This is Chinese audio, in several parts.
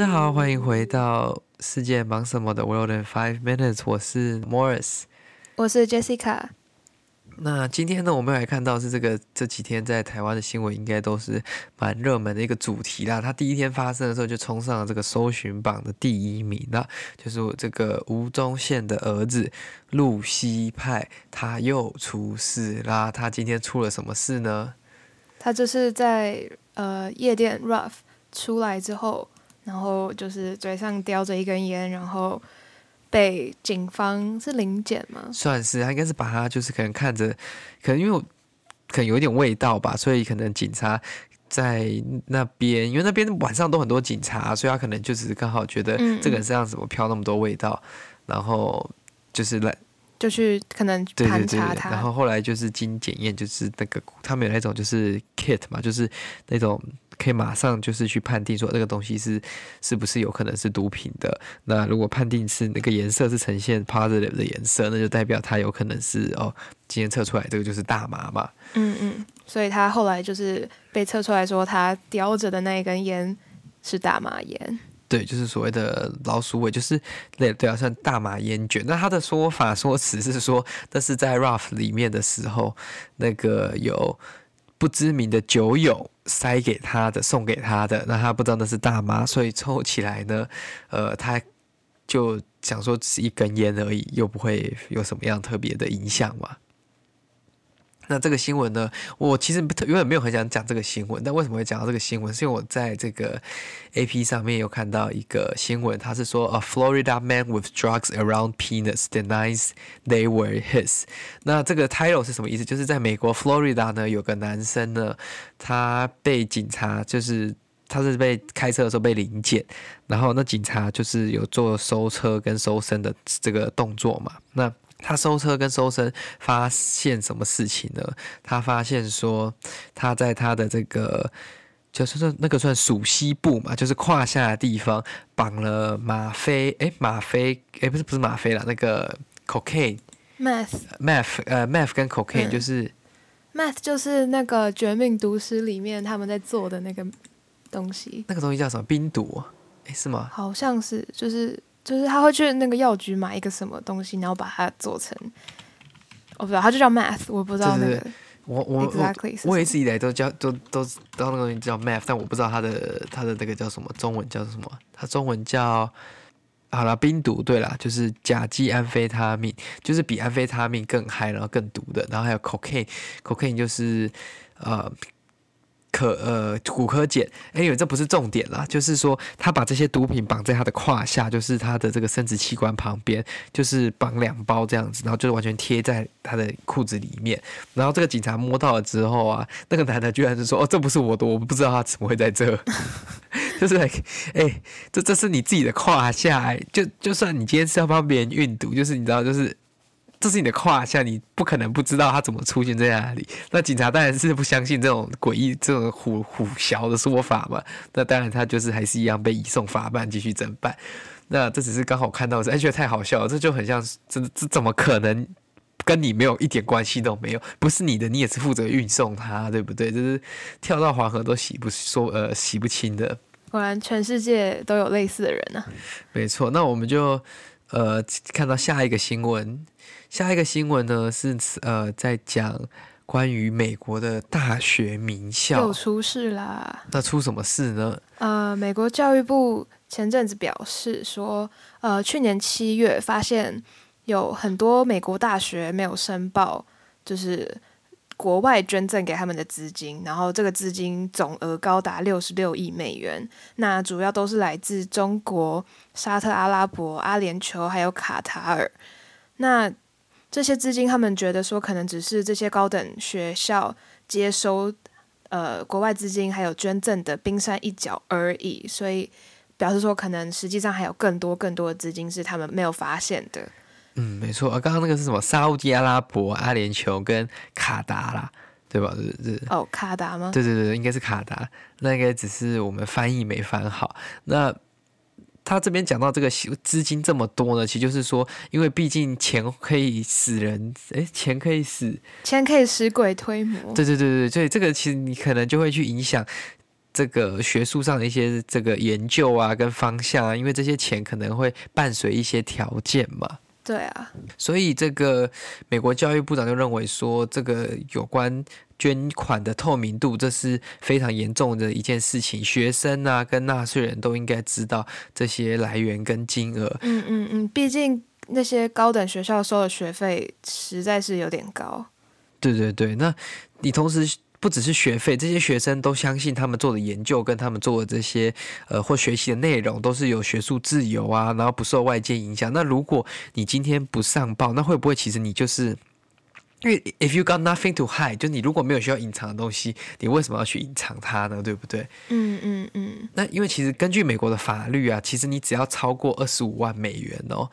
家好，欢迎回到世界忙什么的 World in Five Minutes，我是 Morris，我是 Jessica。那今天呢，我们来看到是这个这几天在台湾的新闻，应该都是蛮热门的一个主题啦。它第一天发生的时候就冲上了这个搜寻榜的第一名，那就是我这个吴宗宪的儿子路西派，他又出事啦。他今天出了什么事呢？他就是在呃夜店 Ruff 出来之后。然后就是嘴上叼着一根烟，然后被警方是临检吗？算是，他应该是把他就是可能看着，可能因为我可能有一点味道吧，所以可能警察在那边，因为那边晚上都很多警察，所以他可能就只是刚好觉得这个人身上怎么飘那么多味道，嗯、然后就是来就去可能盘查他，然后后来就是经检验，就是那个他们有那种就是 kit 嘛，就是那种。可以马上就是去判定说这个东西是是不是有可能是毒品的。那如果判定是那个颜色是呈现 positive 的颜色，那就代表它有可能是哦，今天测出来这个就是大麻嘛。嗯嗯，所以他后来就是被测出来说他叼着的那一根烟是大麻烟。对，就是所谓的老鼠尾，就是对对啊，算大麻烟卷。那他的说法说辞是说，但是在 Ruff 里面的时候，那个有。不知名的酒友塞给他的，送给他的，那他不知道那是大妈，所以抽起来呢，呃，他就想说只是一根烟而已，又不会有什么样特别的影响嘛。那这个新闻呢，我其实永远没有很想讲这个新闻，但为什么会讲到这个新闻？是因为我在这个 AP 上面有看到一个新闻，他是说，A Florida man with drugs around penis denies they were his。那这个 title 是什么意思？就是在美国 Florida 呢，有个男生呢，他被警察就是他是被开车的时候被临检，然后那警察就是有做搜车跟搜身的这个动作嘛，那。他搜车跟搜身，发现什么事情呢？他发现说，他在他的这个就是说那个算属西部嘛，就是胯下的地方绑了吗啡，诶，吗啡，诶，不是不是吗啡啦，那个 cocaine，meth，meth，呃，meth 跟 cocaine 就是 meth 就是那个绝命毒师里面他们在做的那个东西，那个东西叫什么？冰毒？诶，是吗？好像是，就是。就是他会去那个药局买一个什么东西，然后把它做成，我不知道，他就叫 math，我不知道那个。我我 exactly 我我一直以来都叫都都知道那个东西叫 math，但我不知道它的它的那个叫什么，中文叫什么？它中文叫好了，冰毒，对啦，就是甲基安非他命，就是比安非他命更嗨，然后更毒的。然后还有 cocaine，cocaine 就是呃。可呃，骨科检，哎呦，这不是重点啦，就是说他把这些毒品绑在他的胯下，就是他的这个生殖器官旁边，就是绑两包这样子，然后就是完全贴在他的裤子里面。然后这个警察摸到了之后啊，那个男的居然是说：“哦，这不是我的，我不知道他怎么会在这。”就是哎、这这是你自己的胯下、就就算你今天是要帮别人运毒，就是你知道，就是。这是你的胯下，你不可能不知道他怎么出现在那里。那警察当然是不相信这种诡异、这种虎虎小的说法嘛。那当然他就是还是一样被移送法办继续侦办。那这只是刚好看到是，哎，觉得太好笑了。这就很像，这这怎么可能跟你没有一点关系都没有？不是你的，你也是负责运送他，对不对？就是跳到黄河都洗不说呃洗不清的。果然，全世界都有类似的人呢、啊。没错，那我们就呃看到下一个新闻。下一个新闻呢是呃在讲关于美国的大学名校又出事啦。那出什么事呢？呃，美国教育部前阵子表示说，呃，去年七月发现有很多美国大学没有申报，就是国外捐赠给他们的资金，然后这个资金总额高达六十六亿美元。那主要都是来自中国、沙特阿拉伯、阿联酋还有卡塔尔。那这些资金，他们觉得说可能只是这些高等学校接收呃国外资金还有捐赠的冰山一角而已，所以表示说可能实际上还有更多更多的资金是他们没有发现的。嗯，没错，啊，刚刚那个是什么？沙乌地阿拉伯、阿联酋跟卡达啦，对吧？是是。哦，卡达吗？对对对，应该是卡达。那应该只是我们翻译没翻好。那他这边讲到这个资金这么多呢，其实就是说，因为毕竟钱可以使人，诶，钱可以使钱可以使鬼推磨。对对对对，所以这个其实你可能就会去影响这个学术上的一些这个研究啊，跟方向啊，因为这些钱可能会伴随一些条件嘛。对啊，所以这个美国教育部长就认为说，这个有关捐款的透明度，这是非常严重的一件事情。学生啊，跟纳税人都应该知道这些来源跟金额。嗯嗯嗯，毕竟那些高等学校收的学费实在是有点高。对对对，那你同时。不只是学费，这些学生都相信他们做的研究跟他们做的这些呃或学习的内容都是有学术自由啊，然后不受外界影响。那如果你今天不上报，那会不会其实你就是因为 if you got nothing to hide，就你如果没有需要隐藏的东西，你为什么要去隐藏它呢？对不对？嗯嗯嗯。那因为其实根据美国的法律啊，其实你只要超过二十五万美元哦。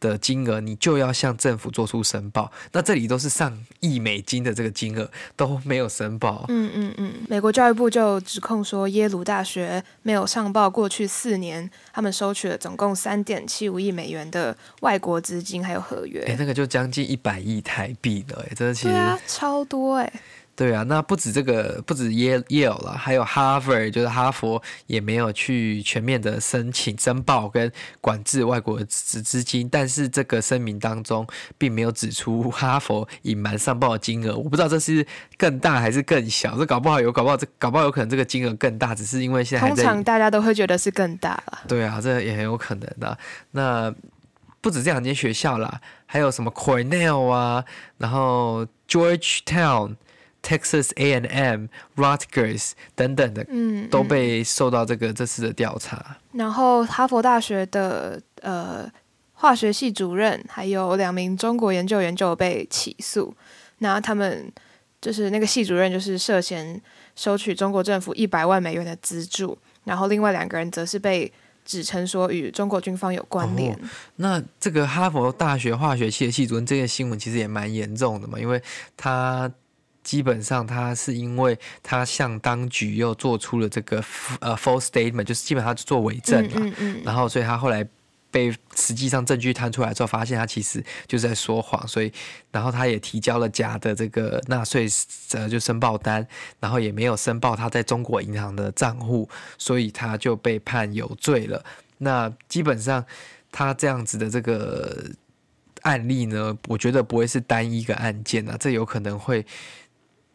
的金额，你就要向政府做出申报。那这里都是上亿美金的这个金额都没有申报。嗯嗯嗯，美国教育部就指控说，耶鲁大学没有上报过去四年他们收取了总共三点七五亿美元的外国资金还有合约。哎，那个就将近一百亿台币了，哎，这其实超多哎。对啊，那不止这个，不止耶耶鲁了，还有哈佛，就是哈佛也没有去全面的申请申报跟管制外国资资金，但是这个声明当中并没有指出哈佛隐瞒上报的金额，我不知道这是更大还是更小，这搞不好有，搞不好这搞不好有可能这个金额更大，只是因为现在通常大家都会觉得是更大了。对啊，这也很有可能的。那不止这两间学校啦，还有什么 Cornell 啊，然后 Georgetown。Texas A&M、Rutgers 等等的，嗯，都被受到这个这次的调查。然后哈佛大学的呃化学系主任还有两名中国研究员就被起诉。那他们就是那个系主任就是涉嫌收取中国政府一百万美元的资助，然后另外两个人则是被指称说与中国军方有关联。哦，那这个哈佛大学化学系的系主任这个新闻其实也蛮严重的嘛，因为他。基本上他是因为他向当局又做出了这个呃 false statement，就是基本上做伪证嘛，嗯嗯嗯，然后所以他后来被实际上证据摊出来之后，发现他其实就是在说谎，所以然后他也提交了假的这个纳税呃就申报单，然后也没有申报他在中国银行的账户，所以他就被判有罪了。那基本上他这样子的这个案例呢，我觉得不会是单一个案件啊，这有可能会。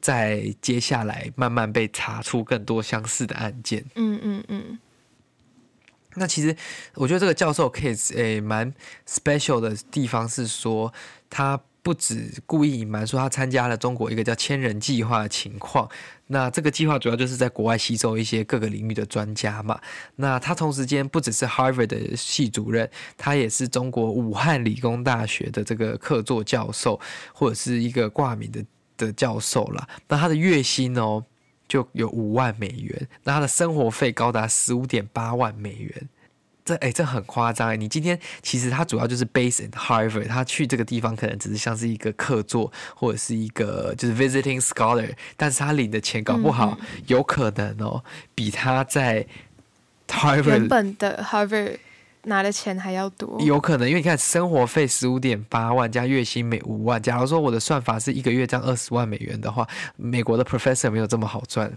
在接下来慢慢被查出更多相似的案件。嗯嗯嗯。那其实我觉得这个教授 case 诶蛮 special 的地方是说，他不止故意隐瞒说他参加了中国一个叫千人计划的情况。那这个计划主要就是在国外吸收一些各个领域的专家嘛。那他同时间不只是 Harvard 的系主任，他也是中国武汉理工大学的这个客座教授，或者是一个挂名的。的教授啦，那他的月薪哦就有五万美元，那他的生活费高达十五点八万美元，这哎这很夸张哎！你今天其实他主要就是 based in Harvard，他去这个地方可能只是像是一个客座或者是一个就是 visiting scholar，但是他领的钱搞不好有可能哦比他在 Harvard 原本的 Harvard。拿的钱还要多，有可能，因为你看生活费十五点八万加月薪每五万，假如说我的算法是一个月这样二十万美元的话，美国的 professor 没有这么好赚。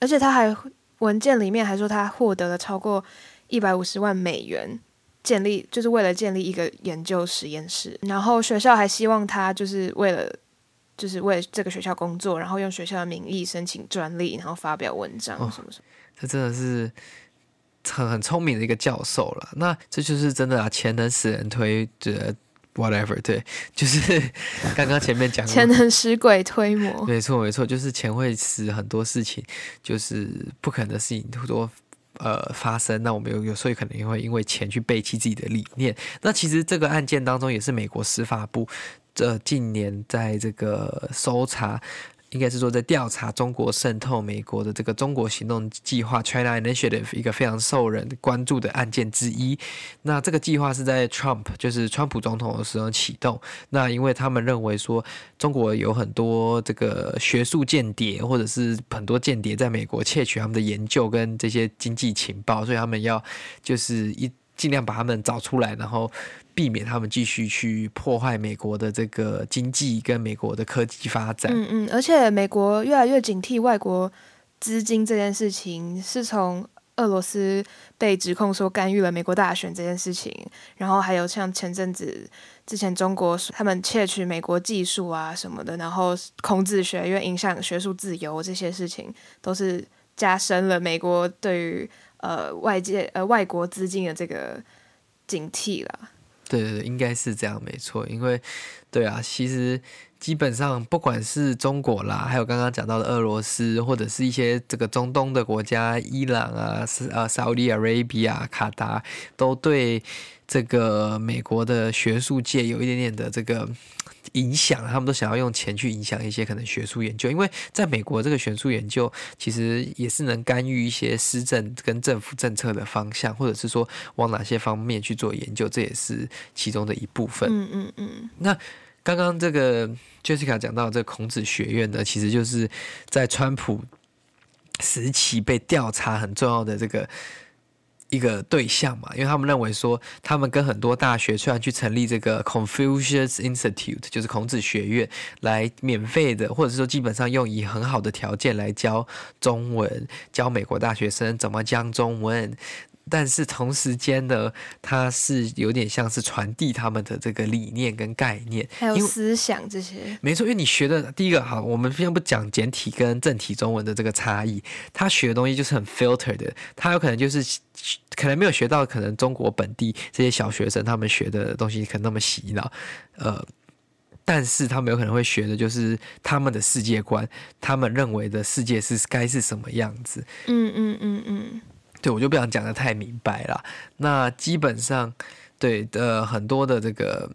而且他还文件里面还说他获得了超过一百五十万美元，建立就是为了建立一个研究实验室，然后学校还希望他就是为了就是为了这个学校工作，然后用学校的名义申请专利，然后发表文章什么什么，哦，这真的是。很很聪明的一个教授了，那这就是真的啊，钱能使人推，这 whatever，对，就是 刚刚前面讲，钱能使鬼推磨，没错没错，就是钱会使很多事情，就是不可能的事情多呃发生，那我们有有时候可能也会因为钱去背弃自己的理念，那其实这个案件当中也是美国司法部这近年在这个搜查。应该是说在调查中国渗透美国的这个中国行动计划 （China Initiative） 一个非常受人关注的案件之一。那这个计划是在 Trump 就是川普总统的时候启动。那因为他们认为说中国有很多这个学术间谍，或者是很多间谍在美国窃取他们的研究跟这些经济情报，所以他们要就是一尽量把他们找出来，然后。避免他们继续去破坏美国的这个经济跟美国的科技发展。嗯嗯，而且美国越来越警惕外国资金这件事情，是从俄罗斯被指控说干预了美国大选这件事情，然后还有像前阵子之前中国他们窃取美国技术啊什么的，然后孔子学院影响学术自由这些事情，都是加深了美国对于呃外界呃外国资金的这个警惕了。对对对，应该是这样，没错。因为，对啊，其实基本上不管是中国啦，还有刚刚讲到的俄罗斯，或者是一些这个中东的国家，伊朗啊、是呃、Saudi Arabia、卡达，都对这个美国的学术界有一点点的这个。影响，他们都想要用钱去影响一些可能学术研究，因为在美国这个学术研究其实也是能干预一些施政跟政府政策的方向，或者是说往哪些方面去做研究，这也是其中的一部分。嗯嗯嗯。那刚刚这个 Jessica 讲到这个孔子学院呢，其实就是在川普时期被调查很重要的这个。一个对象嘛，因为他们认为说，他们跟很多大学虽然去成立这个 Confucius Institute，就是孔子学院，来免费的，或者是说基本上用以很好的条件来教中文，教美国大学生怎么讲中文。但是同时间呢，它是有点像是传递他们的这个理念跟概念，还有思想这些。没错，因为你学的第一个好，我们先不讲简体跟正体中文的这个差异，他学的东西就是很 filter 的，他有可能就是可能没有学到可能中国本地这些小学生他们学的东西可能那么洗脑，呃，但是他们有可能会学的就是他们的世界观，他们认为的世界是该是什么样子。嗯嗯嗯嗯。对，我就不想讲的太明白了。那基本上，对的，很多的这个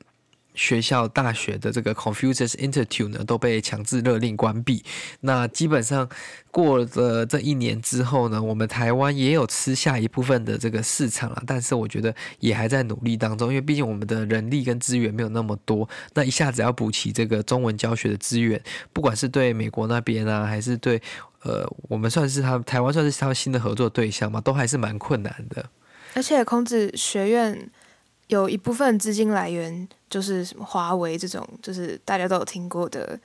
学校、大学的这个 Confucius Institute 呢，都被强制勒令关闭。那基本上过了这一年之后呢，我们台湾也有吃下一部分的这个市场了，但是我觉得也还在努力当中，因为毕竟我们的人力跟资源没有那么多。那一下子要补齐这个中文教学的资源，不管是对美国那边啊，还是对。呃，我们算是他台湾算是他们新的合作对象嘛，都还是蛮困难的。而且孔子学院有一部分资金来源就是什么华为这种，就是大家都有听过的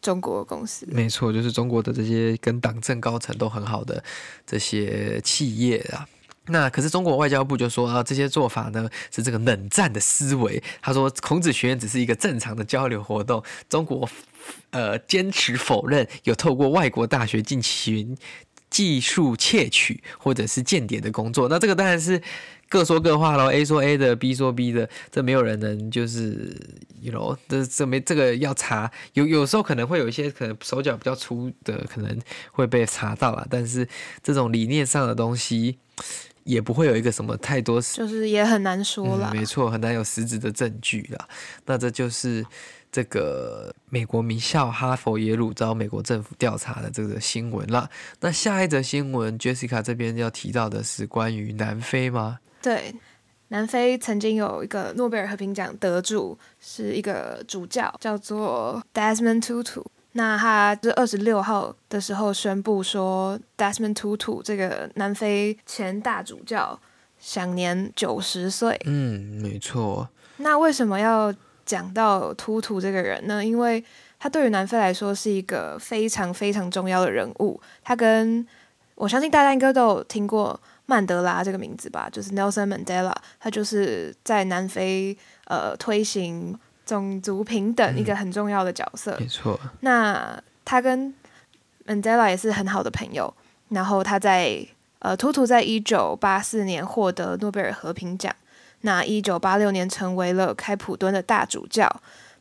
中国公司。没错，就是中国的这些跟党政高层都很好的这些企业啊。那可是中国外交部就说啊，这些做法呢是这个冷战的思维。他说孔子学院只是一个正常的交流活动，中国呃坚持否认有透过外国大学进行技术窃取或者是间谍的工作。那这个当然是各说各话喽，A 说 A 的，B 说 B 的，这没有人能就是，you know，这这没这个要查，有有时候可能会有一些可能手脚比较粗的可能会被查到啊，但是这种理念上的东西。也不会有一个什么太多，就是也很难说了。嗯，没错，很难有实质的证据啦。那这就是这个美国名校哈佛、耶鲁遭美国政府调查的这个新闻了。那下一则新闻，Jessica 这边要提到的是关于南非吗？对，南非曾经有一个诺贝尔和平奖得主，是一个主教，叫做 Desmond Tutu。那他是二十六号的时候宣布说，Desmond Tutu 这个南非前大主教享年九十岁。嗯，没错。那为什么要讲到 Tutu 这个人呢？因为他对于南非来说是一个非常非常重要的人物。他跟我相信大家应该都有听过曼德拉这个名字吧，就是 Nelson Mandela，他就是在南非呃推行。种族平等一个很重要的角色，嗯、没错。那他跟 Mandela 也是很好的朋友。然后他在呃，Tutu 在一九八四年获得诺贝尔和平奖。那一九八六年成为了开普敦的大主教。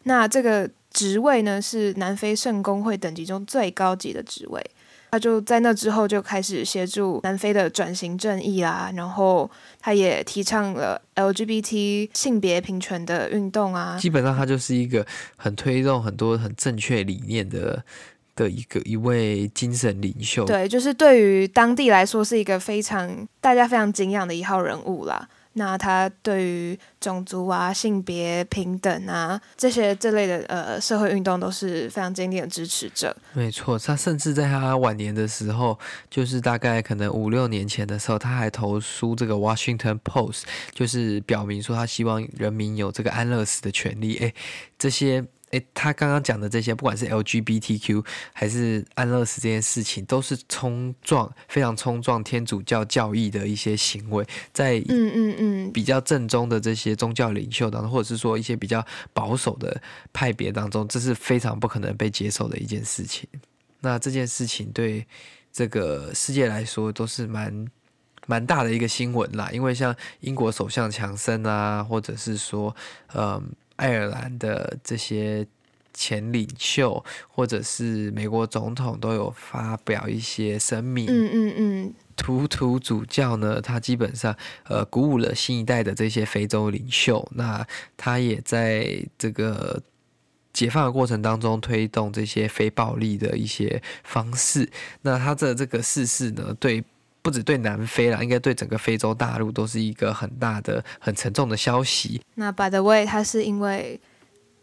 那这个职位呢，是南非圣公会等级中最高级的职位。他就在那之后就开始协助南非的转型正义啦，然后他也提倡了 LGBT 性别平权的运动啊。基本上他就是一个很推动很多很正确理念的的一个一位精神领袖。对，就是对于当地来说是一个非常大家非常敬仰的一号人物啦。那他对于种族啊、性别平等啊这些这类的呃社会运动都是非常坚定的支持者。没错，他甚至在他晚年的时候，就是大概可能五六年前的时候，他还投书这个《Washington Post》，就是表明说他希望人民有这个安乐死的权利。诶，这些。诶，他刚刚讲的这些，不管是 LGBTQ 还是安乐死这件事情，都是冲撞非常冲撞天主教教义的一些行为，在嗯嗯嗯比较正宗的这些宗教领袖当中，或者是说一些比较保守的派别当中，这是非常不可能被接受的一件事情。那这件事情对这个世界来说都是蛮蛮大的一个新闻啦，因为像英国首相强森啊，或者是说嗯。爱尔兰的这些前领袖，或者是美国总统，都有发表一些声明。嗯嗯嗯。图图主教呢，他基本上呃鼓舞了新一代的这些非洲领袖。那他也在这个解放的过程当中，推动这些非暴力的一些方式。那他的这个逝世呢，对。不止对南非啦，应该对整个非洲大陆都是一个很大的、很沉重的消息。那 by the way，他是因为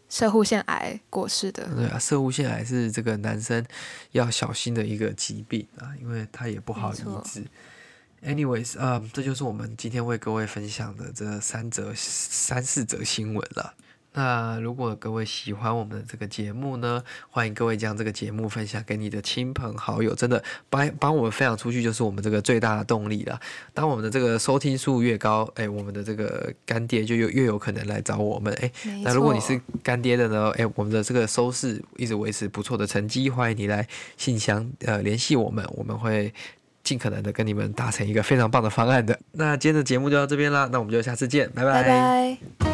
射护腺癌过世的。对啊，射护腺癌是这个男生要小心的一个疾病啊，因为他也不好医治。Anyways，啊、嗯，这就是我们今天为各位分享的这三则、三四则新闻了。那如果各位喜欢我们的这个节目呢，欢迎各位将这个节目分享给你的亲朋好友，真的帮帮我们分享出去，就是我们这个最大的动力了。当我们的这个收听数越高，哎，我们的这个干爹就越越有可能来找我们。哎，那如果你是干爹的呢，哎，我们的这个收视一直维持不错的成绩，欢迎你来信箱呃联系我们，我们会尽可能的跟你们达成一个非常棒的方案的。那今天的节目就到这边啦，那我们就下次见，拜拜。拜拜。